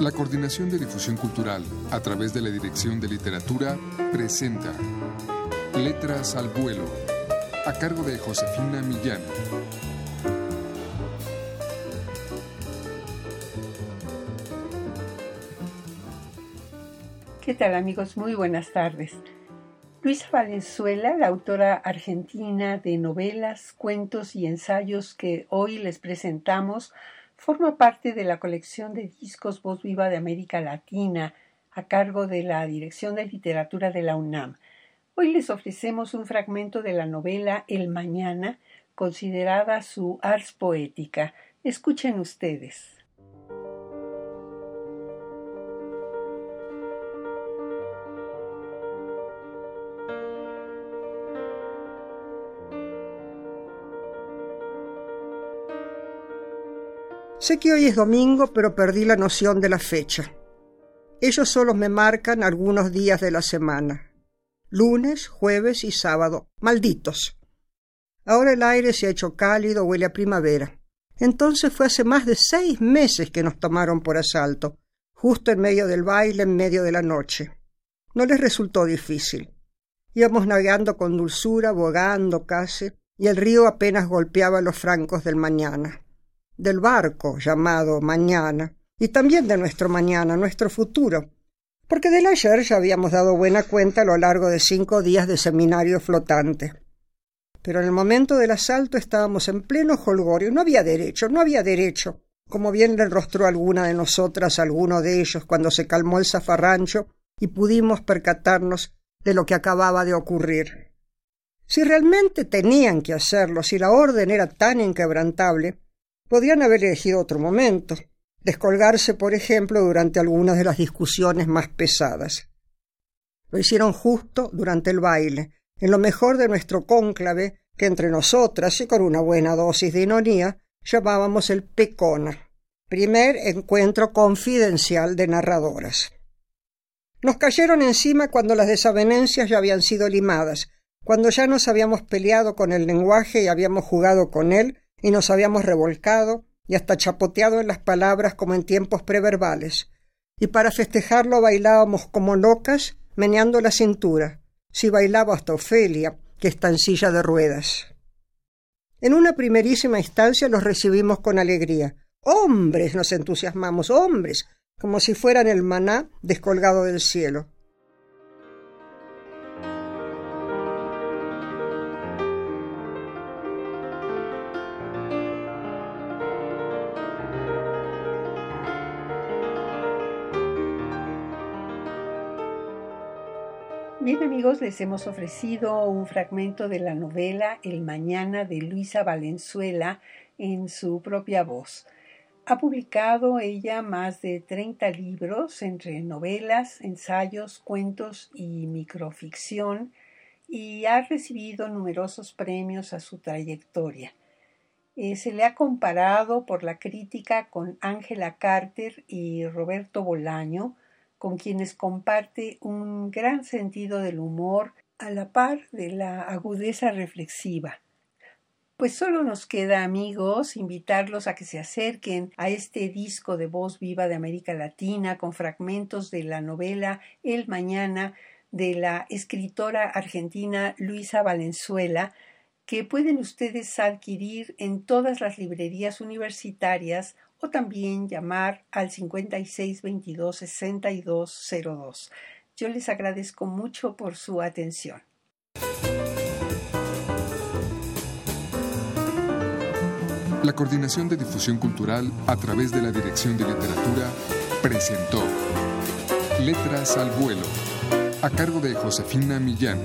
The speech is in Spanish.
La Coordinación de Difusión Cultural, a través de la Dirección de Literatura, presenta Letras al Vuelo, a cargo de Josefina Millán. ¿Qué tal amigos? Muy buenas tardes. Luisa Valenzuela, la autora argentina de novelas, cuentos y ensayos que hoy les presentamos, forma parte de la colección de discos Voz Viva de América Latina, a cargo de la Dirección de Literatura de la UNAM. Hoy les ofrecemos un fragmento de la novela El Mañana, considerada su ars poética. Escuchen ustedes. Sé que hoy es domingo, pero perdí la noción de la fecha. Ellos solo me marcan algunos días de la semana. Lunes, jueves y sábado. Malditos. Ahora el aire se ha hecho cálido, huele a primavera. Entonces fue hace más de seis meses que nos tomaron por asalto, justo en medio del baile, en medio de la noche. No les resultó difícil. Íbamos navegando con dulzura, bogando casi, y el río apenas golpeaba los francos del mañana del barco llamado mañana, y también de nuestro mañana, nuestro futuro, porque del ayer ya habíamos dado buena cuenta a lo largo de cinco días de seminario flotante. Pero en el momento del asalto estábamos en pleno holgorio, no había derecho, no había derecho, como bien le enrostró alguna de nosotras a alguno de ellos cuando se calmó el zafarrancho y pudimos percatarnos de lo que acababa de ocurrir. Si realmente tenían que hacerlo, si la orden era tan inquebrantable, Podrían haber elegido otro momento, descolgarse, por ejemplo, durante algunas de las discusiones más pesadas. Lo hicieron justo durante el baile, en lo mejor de nuestro cónclave, que entre nosotras y con una buena dosis de ironía llamábamos el Pecona, primer encuentro confidencial de narradoras. Nos cayeron encima cuando las desavenencias ya habían sido limadas, cuando ya nos habíamos peleado con el lenguaje y habíamos jugado con él y nos habíamos revolcado y hasta chapoteado en las palabras como en tiempos preverbales, y para festejarlo bailábamos como locas, meneando la cintura, si bailaba hasta Ofelia, que está en silla de ruedas. En una primerísima instancia los recibimos con alegría. Hombres nos entusiasmamos, hombres, como si fueran el maná descolgado del cielo. Bien amigos, les hemos ofrecido un fragmento de la novela El Mañana de Luisa Valenzuela en su propia voz. Ha publicado ella más de 30 libros entre novelas, ensayos, cuentos y microficción y ha recibido numerosos premios a su trayectoria. Eh, se le ha comparado por la crítica con Ángela Carter y Roberto Bolaño, con quienes comparte un gran sentido del humor a la par de la agudeza reflexiva. Pues solo nos queda, amigos, invitarlos a que se acerquen a este disco de voz viva de América Latina con fragmentos de la novela El Mañana de la escritora argentina Luisa Valenzuela, que pueden ustedes adquirir en todas las librerías universitarias o también llamar al 56 22 62 02. Yo les agradezco mucho por su atención. La Coordinación de Difusión Cultural a través de la Dirección de Literatura presentó Letras al Vuelo, a cargo de Josefina Millán.